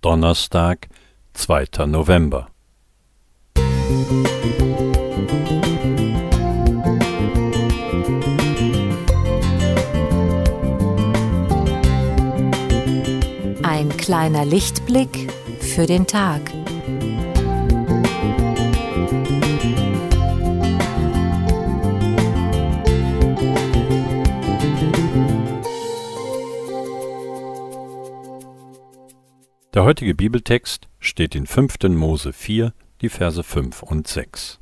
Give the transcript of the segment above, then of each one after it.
Donnerstag, 2. November. Ein kleiner Lichtblick für den Tag. Der heutige Bibeltext steht in 5. Mose 4, die Verse 5 und 6.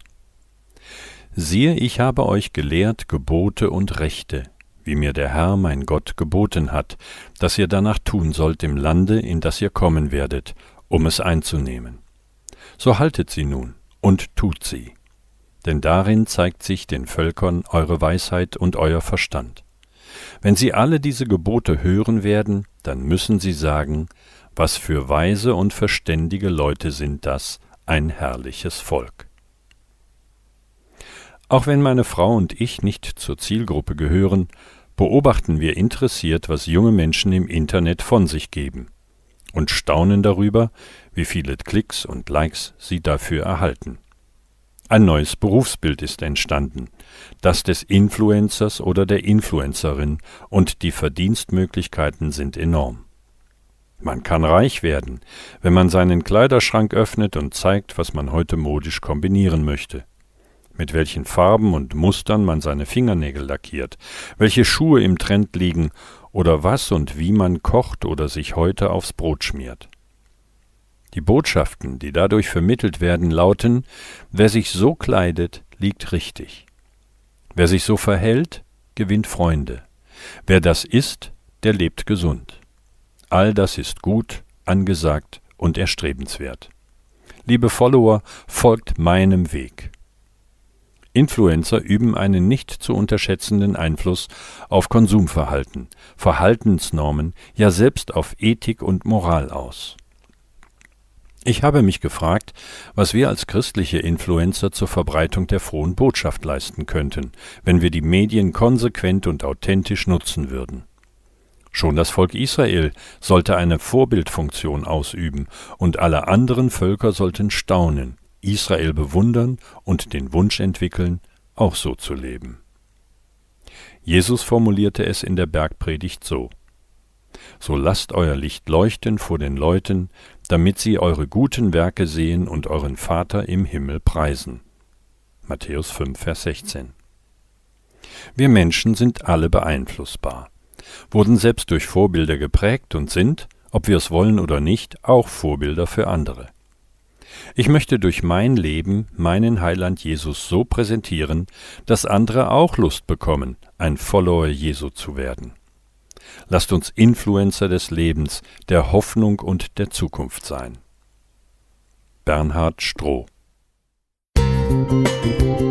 Siehe, ich habe euch gelehrt Gebote und Rechte, wie mir der Herr mein Gott geboten hat, dass ihr danach tun sollt im Lande, in das ihr kommen werdet, um es einzunehmen. So haltet sie nun und tut sie. Denn darin zeigt sich den Völkern eure Weisheit und euer Verstand. Wenn sie alle diese Gebote hören werden, dann müssen sie sagen, was für weise und verständige Leute sind das, ein herrliches Volk. Auch wenn meine Frau und ich nicht zur Zielgruppe gehören, beobachten wir interessiert, was junge Menschen im Internet von sich geben und staunen darüber, wie viele Klicks und Likes sie dafür erhalten. Ein neues Berufsbild ist entstanden, das des Influencers oder der Influencerin, und die Verdienstmöglichkeiten sind enorm. Man kann reich werden, wenn man seinen Kleiderschrank öffnet und zeigt, was man heute modisch kombinieren möchte. Mit welchen Farben und Mustern man seine Fingernägel lackiert, welche Schuhe im Trend liegen oder was und wie man kocht oder sich heute aufs Brot schmiert. Die Botschaften, die dadurch vermittelt werden, lauten, wer sich so kleidet, liegt richtig. Wer sich so verhält, gewinnt Freunde. Wer das ist, der lebt gesund. All das ist gut, angesagt und erstrebenswert. Liebe Follower, folgt meinem Weg. Influencer üben einen nicht zu unterschätzenden Einfluss auf Konsumverhalten, Verhaltensnormen, ja selbst auf Ethik und Moral aus. Ich habe mich gefragt, was wir als christliche Influencer zur Verbreitung der frohen Botschaft leisten könnten, wenn wir die Medien konsequent und authentisch nutzen würden. Schon das Volk Israel sollte eine Vorbildfunktion ausüben, und alle anderen Völker sollten staunen, Israel bewundern und den Wunsch entwickeln, auch so zu leben. Jesus formulierte es in der Bergpredigt so So lasst euer Licht leuchten vor den Leuten, damit sie eure guten Werke sehen und euren Vater im Himmel preisen. Matthäus 5, Vers 16. Wir Menschen sind alle beeinflussbar wurden selbst durch Vorbilder geprägt und sind, ob wir es wollen oder nicht, auch Vorbilder für andere. Ich möchte durch mein Leben meinen Heiland Jesus so präsentieren, dass andere auch Lust bekommen, ein Follower Jesu zu werden. Lasst uns Influencer des Lebens, der Hoffnung und der Zukunft sein. Bernhard Stroh Musik